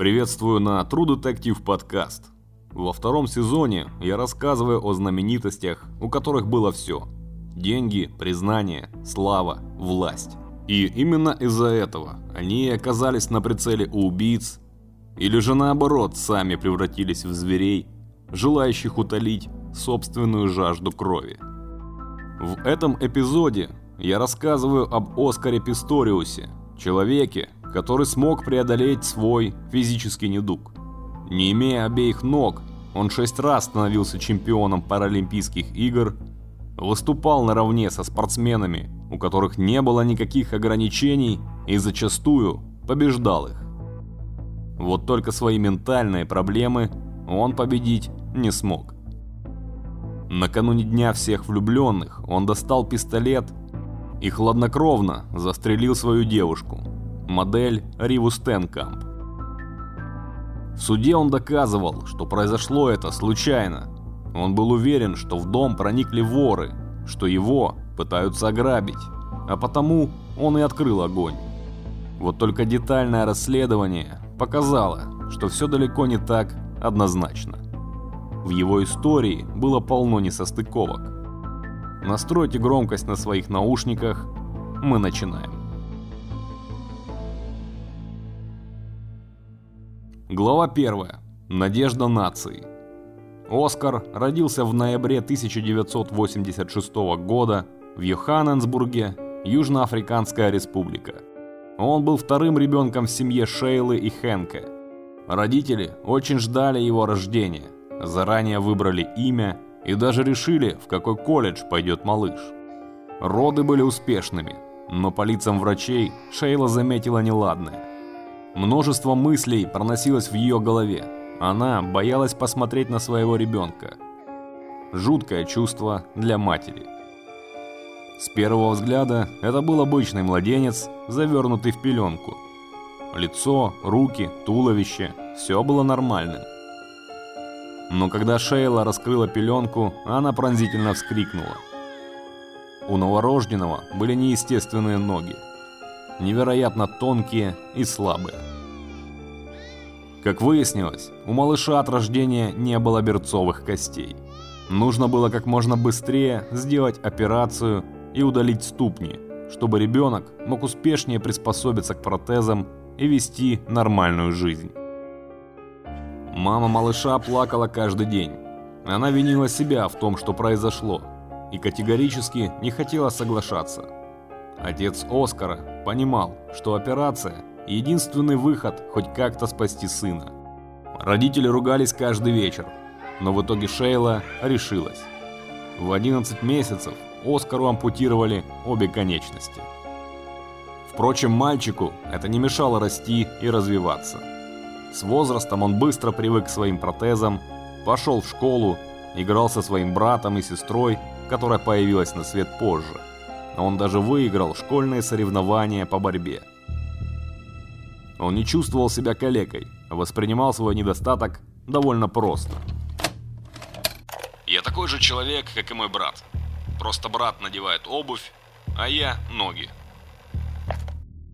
Приветствую на True Detective подкаст. Во втором сезоне я рассказываю о знаменитостях, у которых было все. Деньги, признание, слава, власть. И именно из-за этого они оказались на прицеле у убийц, или же наоборот, сами превратились в зверей, желающих утолить собственную жажду крови. В этом эпизоде я рассказываю об Оскаре Писториусе, человеке, который смог преодолеть свой физический недуг. Не имея обеих ног, он шесть раз становился чемпионом Паралимпийских игр, выступал наравне со спортсменами, у которых не было никаких ограничений и зачастую побеждал их. Вот только свои ментальные проблемы он победить не смог. Накануне Дня всех влюбленных он достал пистолет и хладнокровно застрелил свою девушку, модель Риву Стенкамп. В суде он доказывал, что произошло это случайно. Он был уверен, что в дом проникли воры, что его пытаются ограбить, а потому он и открыл огонь. Вот только детальное расследование показало, что все далеко не так однозначно. В его истории было полно несостыковок. Настройте громкость на своих наушниках, мы начинаем. Глава 1. Надежда нации. Оскар родился в ноябре 1986 года в Йоханнесбурге, Южноафриканская республика. Он был вторым ребенком в семье Шейлы и Хенка. Родители очень ждали его рождения, заранее выбрали имя и даже решили, в какой колледж пойдет малыш. Роды были успешными, но по лицам врачей Шейла заметила неладное. Множество мыслей проносилось в ее голове. Она боялась посмотреть на своего ребенка. Жуткое чувство для матери. С первого взгляда это был обычный младенец, завернутый в пеленку. Лицо, руки, туловище – все было нормальным. Но когда Шейла раскрыла пеленку, она пронзительно вскрикнула. У новорожденного были неестественные ноги невероятно тонкие и слабые. Как выяснилось, у малыша от рождения не было берцовых костей. Нужно было как можно быстрее сделать операцию и удалить ступни, чтобы ребенок мог успешнее приспособиться к протезам и вести нормальную жизнь. Мама малыша плакала каждый день. Она винила себя в том, что произошло, и категорически не хотела соглашаться – Отец Оскара понимал, что операция – единственный выход хоть как-то спасти сына. Родители ругались каждый вечер, но в итоге Шейла решилась. В 11 месяцев Оскару ампутировали обе конечности. Впрочем, мальчику это не мешало расти и развиваться. С возрастом он быстро привык к своим протезам, пошел в школу, играл со своим братом и сестрой, которая появилась на свет позже. Он даже выиграл школьные соревнования по борьбе. Он не чувствовал себя калекой, воспринимал свой недостаток довольно просто. «Я такой же человек, как и мой брат. Просто брат надевает обувь, а я – ноги».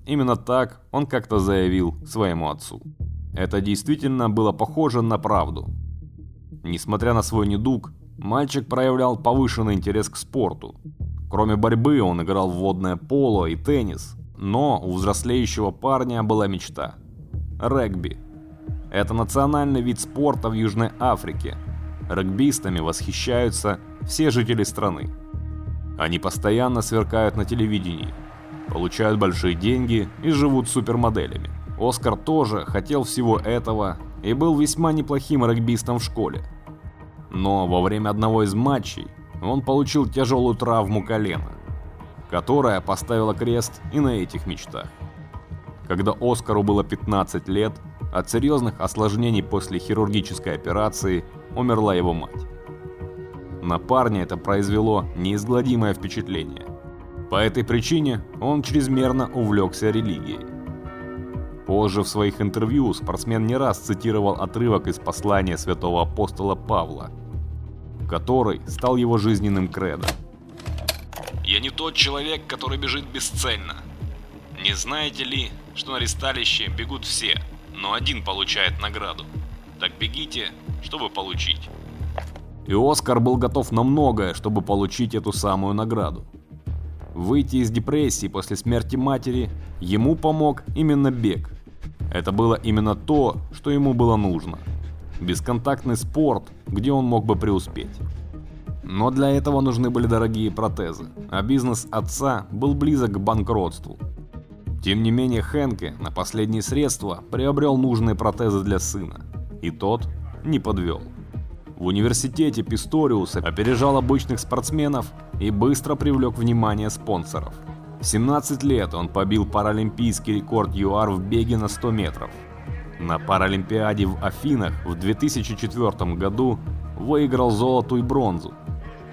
Именно так он как-то заявил своему отцу. Это действительно было похоже на правду. Несмотря на свой недуг, мальчик проявлял повышенный интерес к спорту. Кроме борьбы он играл в водное поло и теннис, но у взрослеющего парня была мечта – регби. Это национальный вид спорта в Южной Африке. Регбистами восхищаются все жители страны. Они постоянно сверкают на телевидении, получают большие деньги и живут супермоделями. Оскар тоже хотел всего этого и был весьма неплохим регбистом в школе. Но во время одного из матчей он получил тяжелую травму колена, которая поставила крест и на этих мечтах. Когда Оскару было 15 лет, от серьезных осложнений после хирургической операции умерла его мать. На парня это произвело неизгладимое впечатление. По этой причине он чрезмерно увлекся религией. Позже в своих интервью спортсмен не раз цитировал отрывок из послания святого апостола Павла – который стал его жизненным кредо. «Я не тот человек, который бежит бесцельно. Не знаете ли, что на ресталище бегут все, но один получает награду. Так бегите, чтобы получить. И Оскар был готов на многое, чтобы получить эту самую награду. Выйти из депрессии после смерти матери ему помог именно бег. Это было именно то, что ему было нужно. Бесконтактный спорт, где он мог бы преуспеть. Но для этого нужны были дорогие протезы, а бизнес отца был близок к банкротству. Тем не менее Хенке на последние средства приобрел нужные протезы для сына, и тот не подвел. В университете Писториус опережал обычных спортсменов и быстро привлек внимание спонсоров. В 17 лет он побил паралимпийский рекорд ЮАР в беге на 100 метров. На Паралимпиаде в Афинах в 2004 году выиграл золото и бронзу,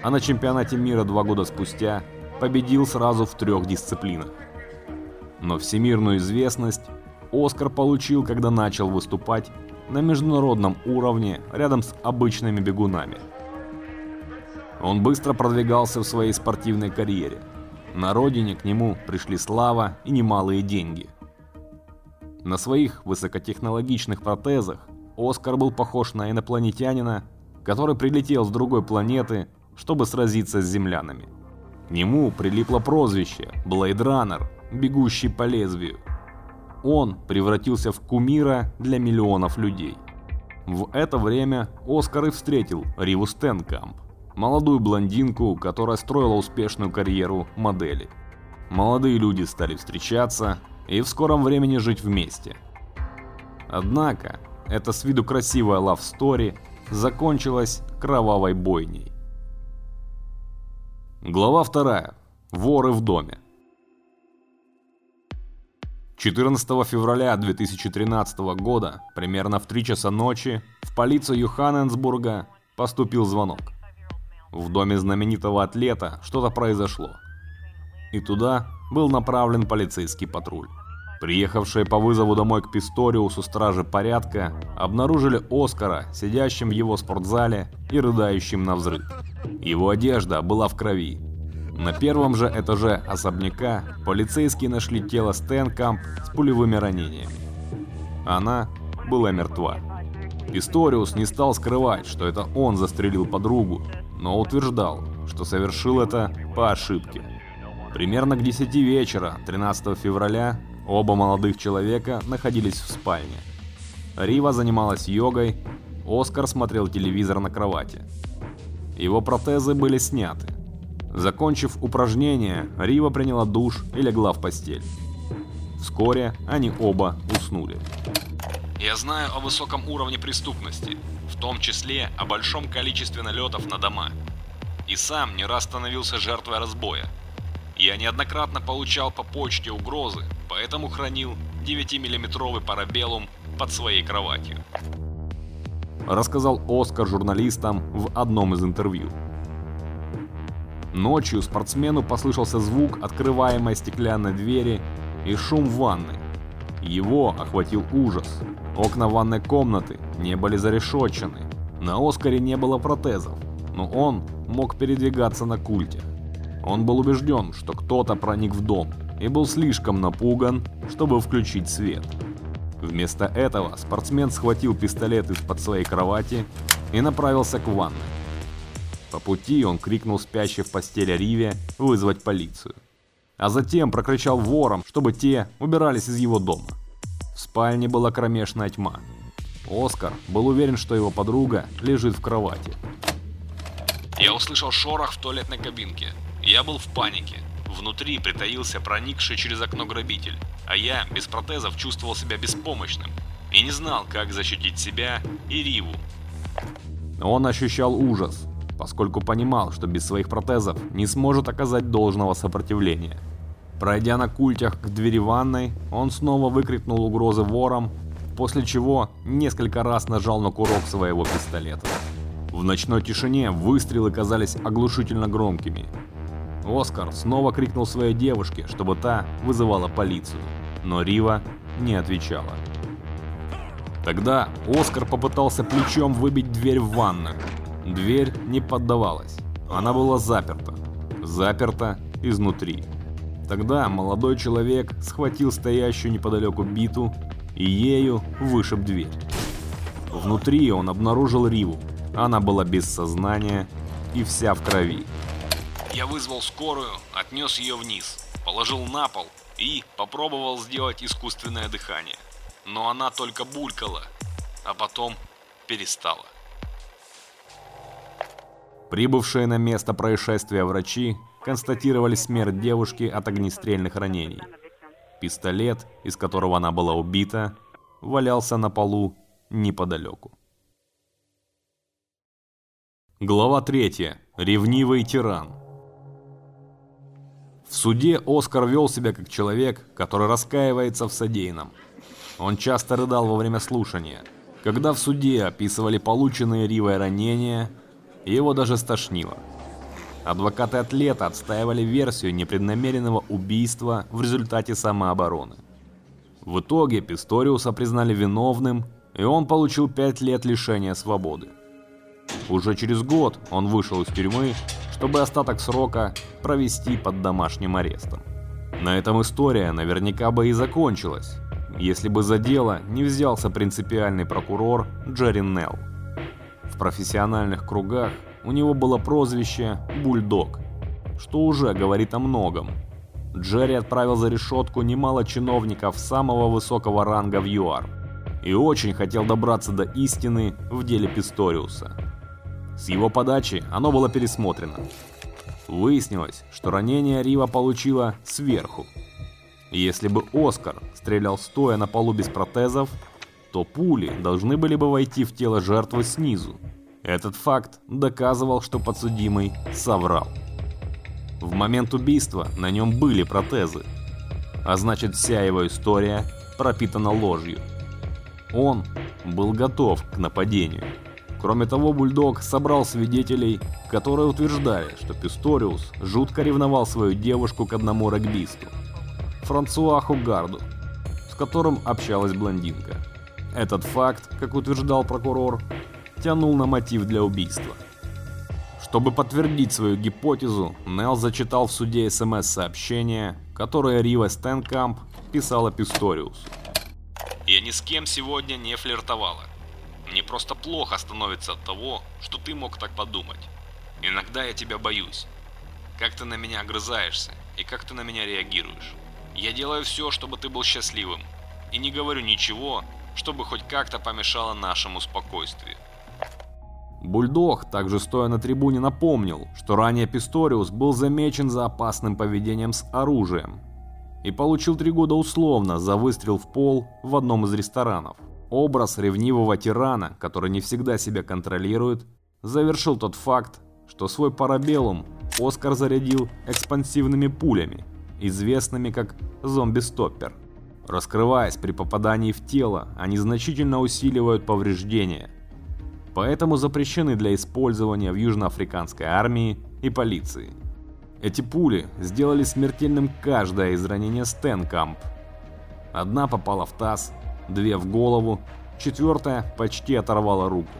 а на чемпионате мира два года спустя победил сразу в трех дисциплинах. Но всемирную известность Оскар получил, когда начал выступать на международном уровне рядом с обычными бегунами. Он быстро продвигался в своей спортивной карьере. На родине к нему пришли слава и немалые деньги. На своих высокотехнологичных протезах Оскар был похож на инопланетянина, который прилетел с другой планеты, чтобы сразиться с землянами. К нему прилипло прозвище Runner, бегущий по лезвию. Он превратился в кумира для миллионов людей. В это время Оскар и встретил Риву Стенкамп, молодую блондинку, которая строила успешную карьеру модели. Молодые люди стали встречаться и в скором времени жить вместе. Однако, эта с виду красивая story закончилась кровавой бойней. Глава 2. Воры в доме. 14 февраля 2013 года, примерно в 3 часа ночи, в полицию Йоханнесбурга поступил звонок. В доме знаменитого атлета что-то произошло. И туда был направлен полицейский патруль. Приехавшие по вызову домой к Писториусу стражи порядка обнаружили Оскара, сидящим в его спортзале и рыдающим на взрыв. Его одежда была в крови. На первом же этаже особняка полицейские нашли тело Стэнкамп с пулевыми ранениями. Она была мертва. Писториус не стал скрывать, что это он застрелил подругу, но утверждал, что совершил это по ошибке. Примерно к 10 вечера 13 февраля оба молодых человека находились в спальне. Рива занималась йогой, Оскар смотрел телевизор на кровати. Его протезы были сняты. Закончив упражнение, Рива приняла душ и легла в постель. Вскоре они оба уснули. Я знаю о высоком уровне преступности, в том числе о большом количестве налетов на дома. И сам не раз становился жертвой разбоя. Я неоднократно получал по почте угрозы, поэтому хранил 9-миллиметровый парабеллум под своей кроватью рассказал Оскар журналистам в одном из интервью. Ночью спортсмену послышался звук открываемой стеклянной двери и шум в ванной. Его охватил ужас. Окна ванной комнаты не были зарешочены. На Оскаре не было протезов, но он мог передвигаться на культе. Он был убежден, что кто-то проник в дом и был слишком напуган, чтобы включить свет. Вместо этого спортсмен схватил пистолет из-под своей кровати и направился к ванной. По пути он крикнул спящей в постели Риве вызвать полицию. А затем прокричал ворам, чтобы те убирались из его дома. В спальне была кромешная тьма. Оскар был уверен, что его подруга лежит в кровати. Я услышал шорох в туалетной кабинке. Я был в панике. Внутри притаился проникший через окно грабитель, а я без протезов чувствовал себя беспомощным и не знал, как защитить себя и Риву. Он ощущал ужас, поскольку понимал, что без своих протезов не сможет оказать должного сопротивления. Пройдя на культях к двери ванной, он снова выкрикнул угрозы ворам, после чего несколько раз нажал на курок своего пистолета. В ночной тишине выстрелы казались оглушительно громкими, Оскар снова крикнул своей девушке, чтобы та вызывала полицию, но Рива не отвечала. Тогда Оскар попытался плечом выбить дверь в ванную. Дверь не поддавалась. Она была заперта. Заперта изнутри. Тогда молодой человек схватил стоящую неподалеку биту и ею вышиб дверь. Внутри он обнаружил Риву. Она была без сознания и вся в крови. Я вызвал скорую, отнес ее вниз, положил на пол и попробовал сделать искусственное дыхание. Но она только булькала, а потом перестала. Прибывшие на место происшествия врачи констатировали смерть девушки от огнестрельных ранений. Пистолет, из которого она была убита, валялся на полу неподалеку. Глава 3. Ревнивый тиран. В суде Оскар вел себя как человек, который раскаивается в содеянном. Он часто рыдал во время слушания. Когда в суде описывали полученные Ривой ранения, его даже стошнило. Адвокаты атлета отстаивали версию непреднамеренного убийства в результате самообороны. В итоге Писториуса признали виновным, и он получил 5 лет лишения свободы. Уже через год он вышел из тюрьмы, чтобы остаток срока провести под домашним арестом. На этом история наверняка бы и закончилась, если бы за дело не взялся принципиальный прокурор Джерри Нелл. В профессиональных кругах у него было прозвище «Бульдог», что уже говорит о многом. Джерри отправил за решетку немало чиновников самого высокого ранга в ЮАР и очень хотел добраться до истины в деле Писториуса. С его подачи оно было пересмотрено. Выяснилось, что ранение Рива получила сверху. Если бы Оскар стрелял стоя на полу без протезов, то пули должны были бы войти в тело жертвы снизу, этот факт доказывал, что подсудимый соврал. В момент убийства на нем были протезы, а значит вся его история пропитана ложью. Он был готов к нападению. Кроме того, Бульдог собрал свидетелей, которые утверждали, что Писториус жутко ревновал свою девушку к одному регбисту, Франсуа Хугарду, с которым общалась блондинка. Этот факт, как утверждал прокурор, тянул на мотив для убийства. Чтобы подтвердить свою гипотезу, Нелл зачитал в суде СМС-сообщение, которое Рива Стенкамп писала Писториус. «Я ни с кем сегодня не флиртовала. Мне просто плохо становится от того, что ты мог так подумать. Иногда я тебя боюсь. Как ты на меня огрызаешься и как ты на меня реагируешь. Я делаю все, чтобы ты был счастливым. И не говорю ничего, чтобы хоть как-то помешало нашему спокойствию. Бульдог, также стоя на трибуне, напомнил, что ранее Писториус был замечен за опасным поведением с оружием и получил три года условно за выстрел в пол в одном из ресторанов. Образ ревнивого тирана, который не всегда себя контролирует, завершил тот факт, что свой парабеллум Оскар зарядил экспансивными пулями, известными как зомби-стоппер. Раскрываясь при попадании в тело, они значительно усиливают повреждения, поэтому запрещены для использования в южноафриканской армии и полиции. Эти пули сделали смертельным каждое из ранения Стенкамп. Одна попала в таз, две в голову, четвертая почти оторвала руку.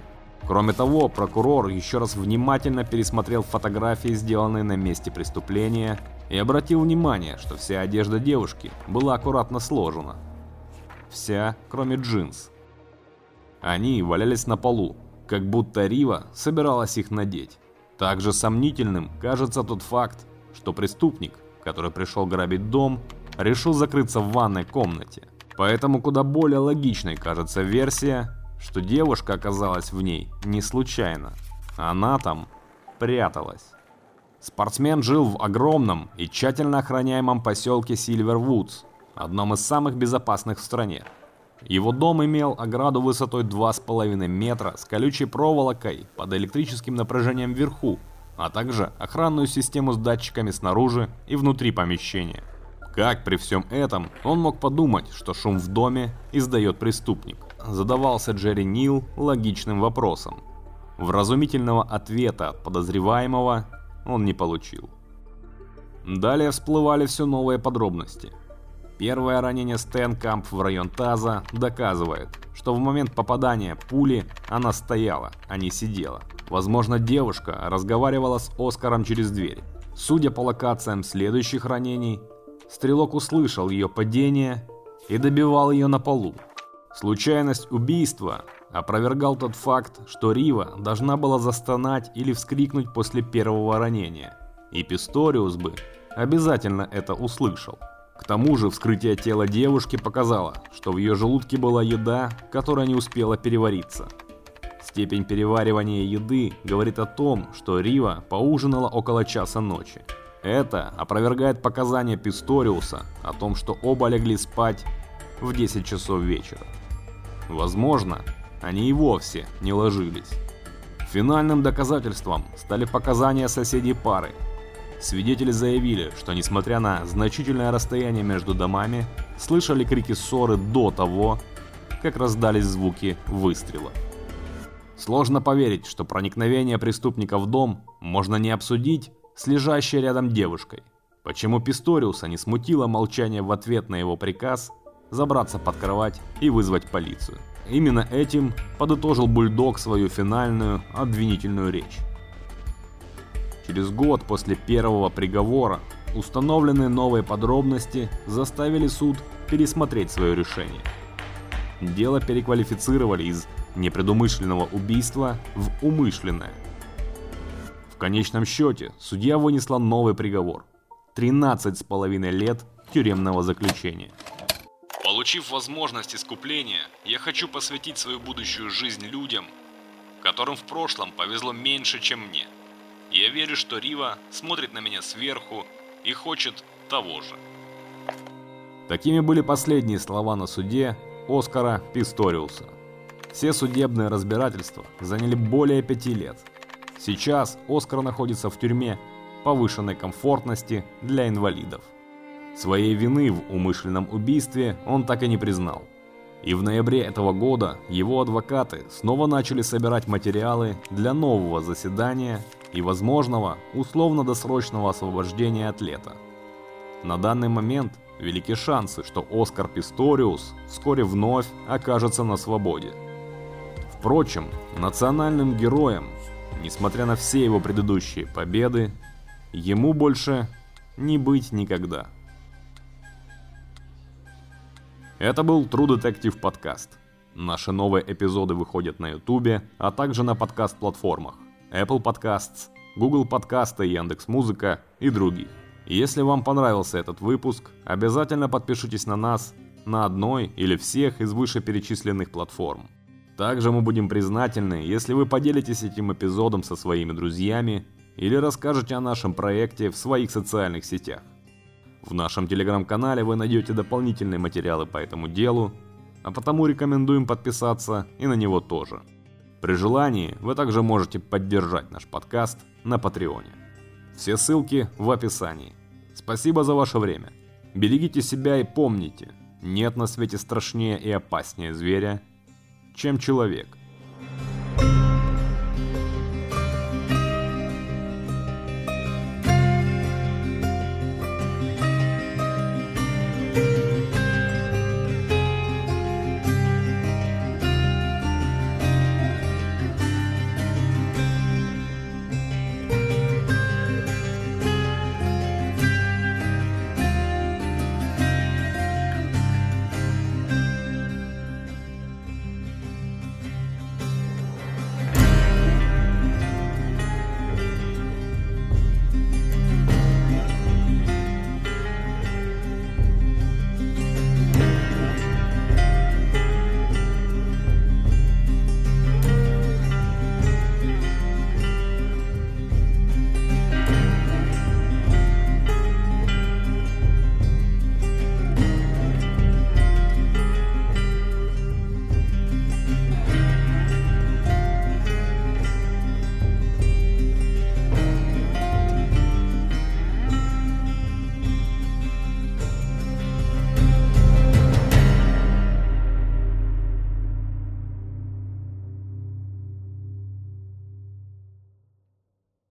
Кроме того, прокурор еще раз внимательно пересмотрел фотографии, сделанные на месте преступления, и обратил внимание, что вся одежда девушки была аккуратно сложена. Вся, кроме джинс. Они валялись на полу, как будто Рива собиралась их надеть. Также сомнительным кажется тот факт, что преступник, который пришел грабить дом, решил закрыться в ванной комнате. Поэтому куда более логичной кажется версия, что девушка оказалась в ней не случайно. Она там пряталась. Спортсмен жил в огромном и тщательно охраняемом поселке Сильвервудс, одном из самых безопасных в стране. Его дом имел ограду высотой 2,5 метра с колючей проволокой под электрическим напряжением вверху, а также охранную систему с датчиками снаружи и внутри помещения. Как при всем этом он мог подумать, что шум в доме издает преступник? Задавался Джерри Нил логичным вопросом. Вразумительного ответа от подозреваемого он не получил. Далее всплывали все новые подробности – Первое ранение Стенкамп в район таза доказывает, что в момент попадания пули она стояла, а не сидела. Возможно, девушка разговаривала с Оскаром через дверь. Судя по локациям следующих ранений, стрелок услышал ее падение и добивал ее на полу. Случайность убийства опровергал тот факт, что Рива должна была застонать или вскрикнуть после первого ранения, и Писториус бы обязательно это услышал. К тому же вскрытие тела девушки показало, что в ее желудке была еда, которая не успела перевариться. Степень переваривания еды говорит о том, что Рива поужинала около часа ночи. Это опровергает показания Писториуса о том, что оба легли спать в 10 часов вечера. Возможно, они и вовсе не ложились. Финальным доказательством стали показания соседей пары. Свидетели заявили, что несмотря на значительное расстояние между домами, слышали крики ссоры до того, как раздались звуки выстрела. Сложно поверить, что проникновение преступника в дом можно не обсудить с лежащей рядом девушкой. Почему Писториуса не смутило молчание в ответ на его приказ забраться под кровать и вызвать полицию? Именно этим подытожил Бульдог свою финальную обвинительную речь. Через год после первого приговора установленные новые подробности заставили суд пересмотреть свое решение. Дело переквалифицировали из непредумышленного убийства в умышленное. В конечном счете судья вынесла новый приговор – 13 с половиной лет тюремного заключения. Получив возможность искупления, я хочу посвятить свою будущую жизнь людям, которым в прошлом повезло меньше, чем мне. Я верю, что Рива смотрит на меня сверху и хочет того же. Такими были последние слова на суде Оскара Писториуса. Все судебные разбирательства заняли более пяти лет. Сейчас Оскар находится в тюрьме повышенной комфортности для инвалидов. Своей вины в умышленном убийстве он так и не признал. И в ноябре этого года его адвокаты снова начали собирать материалы для нового заседания и возможного условно-досрочного освобождения атлета. На данный момент велики шансы, что Оскар Писториус вскоре вновь окажется на свободе. Впрочем, национальным героем, несмотря на все его предыдущие победы, ему больше не быть никогда. Это был True Detective подкаст. Наши новые эпизоды выходят на YouTube, а также на подкаст-платформах Apple Podcasts, Google Подкасты, Яндекс.Музыка и других. Если вам понравился этот выпуск, обязательно подпишитесь на нас на одной или всех из вышеперечисленных платформ. Также мы будем признательны, если вы поделитесь этим эпизодом со своими друзьями или расскажете о нашем проекте в своих социальных сетях. В нашем телеграм-канале вы найдете дополнительные материалы по этому делу, а потому рекомендуем подписаться и на него тоже. При желании вы также можете поддержать наш подкаст на Патреоне. Все ссылки в описании. Спасибо за ваше время. Берегите себя и помните, нет на свете страшнее и опаснее зверя, чем человек.